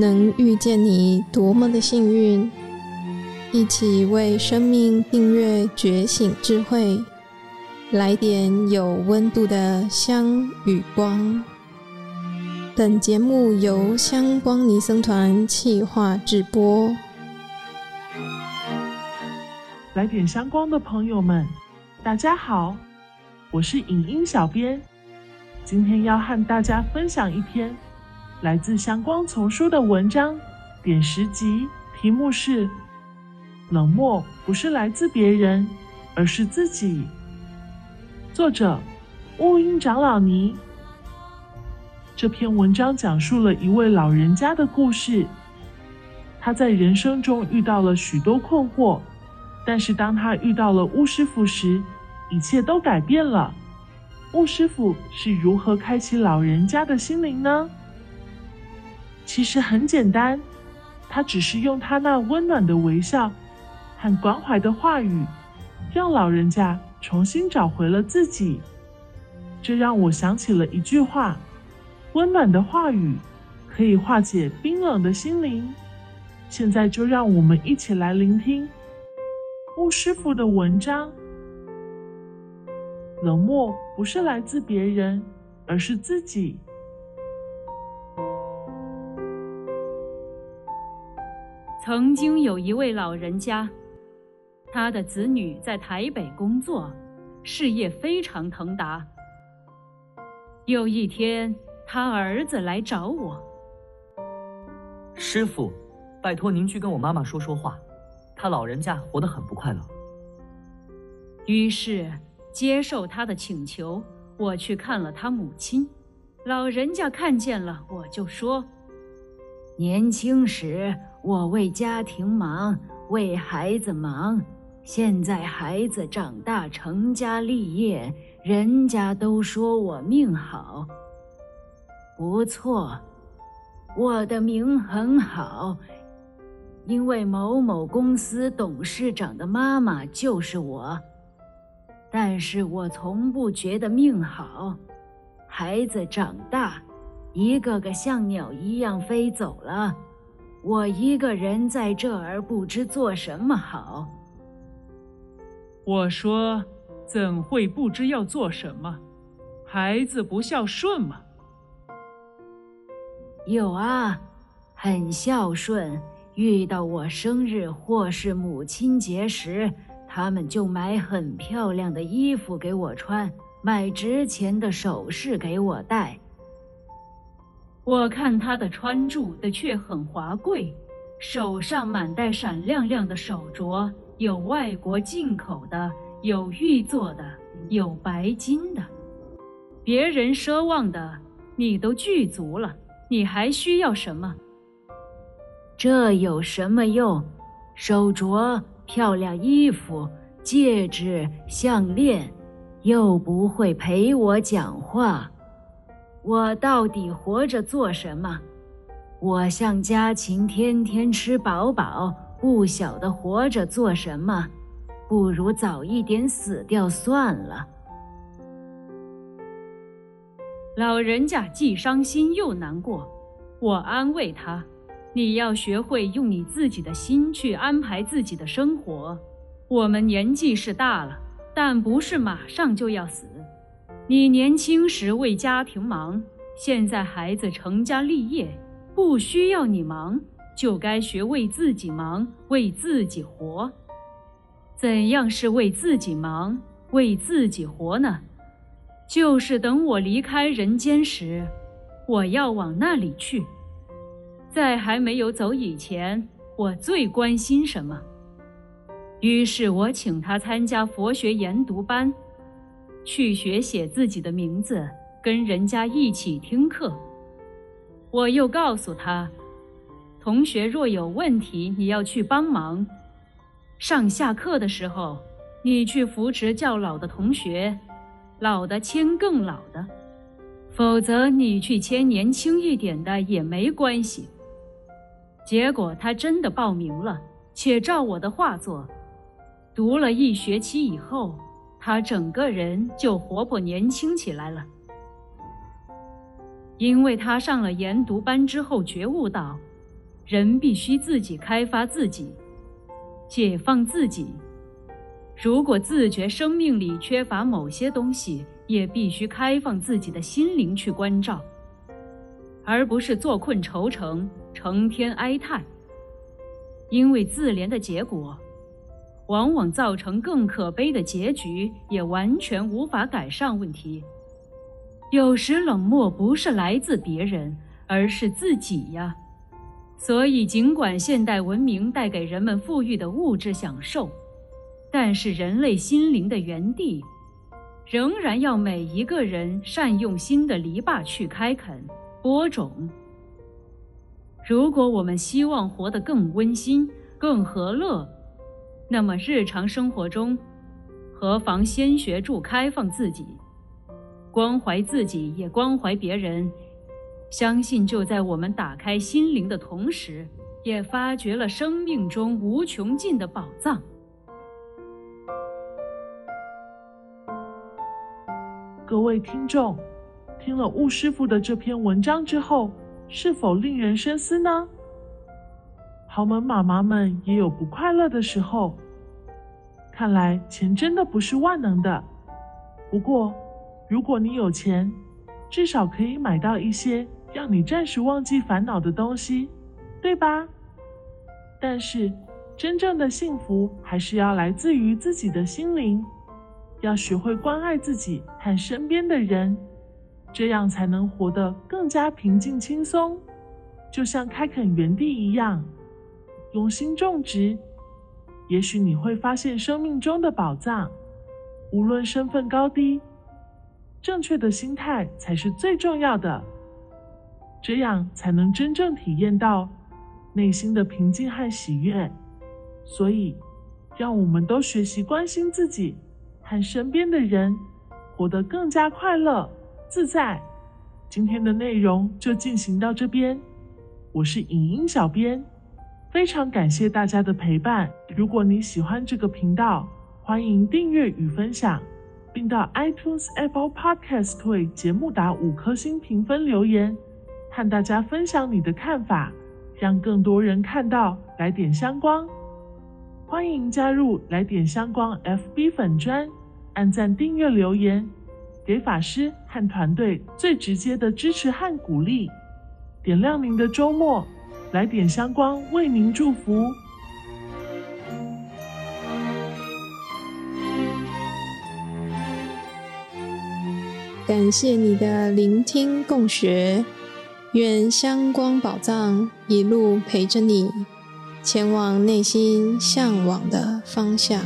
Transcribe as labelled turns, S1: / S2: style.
S1: 能遇见你多么的幸运！一起为生命订阅觉醒智慧，来点有温度的香与光。本节目由香光尼僧团企划制播。
S2: 来点香光的朋友们，大家好，我是影音小编，今天要和大家分享一篇。来自香光丛书的文章，点十集，题目是“冷漠不是来自别人，而是自己”。作者：雾英长老尼。这篇文章讲述了一位老人家的故事。他在人生中遇到了许多困惑，但是当他遇到了巫师傅时，一切都改变了。巫师傅是如何开启老人家的心灵呢？其实很简单，他只是用他那温暖的微笑和关怀的话语，让老人家重新找回了自己。这让我想起了一句话：温暖的话语可以化解冰冷的心灵。现在就让我们一起来聆听巫师傅的文章。冷漠不是来自别人，而是自己。
S3: 曾经有一位老人家，他的子女在台北工作，事业非常腾达。有一天，他儿子来找我：“
S4: 师傅，拜托您去跟我妈妈说说话，他老人家活得很不快乐。”
S3: 于是，接受他的请求，我去看了他母亲。老人家看见了，我就说：“年轻时。”我为家庭忙，为孩子忙。现在孩子长大成家立业，人家都说我命好。不错，我的命很好，因为某某公司董事长的妈妈就是我。但是我从不觉得命好。孩子长大，一个个像鸟一样飞走了。我一个人在这儿不知做什么好。
S5: 我说，怎会不知要做什么？孩子不孝顺吗？
S3: 有啊，很孝顺。遇到我生日或是母亲节时，他们就买很漂亮的衣服给我穿，买值钱的首饰给我戴。我看他的穿着的却很华贵，手上满戴闪亮亮的手镯，有外国进口的，有玉做的，有白金的。别人奢望的，你都具足了，你还需要什么？这有什么用？手镯、漂亮衣服、戒指、项链，又不会陪我讲话。我到底活着做什么？我像家禽，天天吃饱饱，不晓得活着做什么，不如早一点死掉算了。老人家既伤心又难过，我安慰他：“你要学会用你自己的心去安排自己的生活。我们年纪是大了，但不是马上就要死。”你年轻时为家庭忙，现在孩子成家立业，不需要你忙，就该学为自己忙，为自己活。怎样是为自己忙，为自己活呢？就是等我离开人间时，我要往那里去。在还没有走以前，我最关心什么？于是我请他参加佛学研读班。去学写自己的名字，跟人家一起听课。我又告诉他，同学若有问题，你要去帮忙。上下课的时候，你去扶持较老的同学，老的牵更老的，否则你去牵年轻一点的也没关系。结果他真的报名了，且照我的话做，读了一学期以后。他整个人就活泼年轻起来了，因为他上了研读班之后觉悟到，人必须自己开发自己，解放自己。如果自觉生命里缺乏某些东西，也必须开放自己的心灵去关照，而不是坐困愁城，成天哀叹。因为自怜的结果，往往造成更可悲的结局，也完全无法改善问题。有时冷漠不是来自别人，而是自己呀。所以，尽管现代文明带给人们富裕的物质享受，但是人类心灵的原地，仍然要每一个人善用心的篱笆去开垦、播种。如果我们希望活得更温馨、更和乐，那么日常生活中，何妨先学著开放自己，关怀自己，也关怀别人。相信就在我们打开心灵的同时，也发掘了生命中无穷尽的宝藏。
S2: 各位听众，听了吴师傅的这篇文章之后，是否令人深思呢？豪门妈妈们也有不快乐的时候。看来钱真的不是万能的。不过，如果你有钱，至少可以买到一些让你暂时忘记烦恼的东西，对吧？但是，真正的幸福还是要来自于自己的心灵。要学会关爱自己和身边的人，这样才能活得更加平静轻松。就像开垦园地一样，用心种植，也许你会发现生命中的宝藏。无论身份高低，正确的心态才是最重要的，这样才能真正体验到内心的平静和喜悦。所以，让我们都学习关心自己。和身边的人活得更加快乐自在。今天的内容就进行到这边，我是影音小编，非常感谢大家的陪伴。如果你喜欢这个频道，欢迎订阅与分享，并到 iTunes Apple Podcast 为节目打五颗星评分留言，和大家分享你的看法，让更多人看到来点香光。欢迎加入来点香光 FB 粉专。按赞、订阅、留言，给法师和团队最直接的支持和鼓励，点亮您的周末，来点香光为您祝福。
S1: 感谢你的聆听共学，愿香光宝藏一路陪着你，前往内心向往的方向。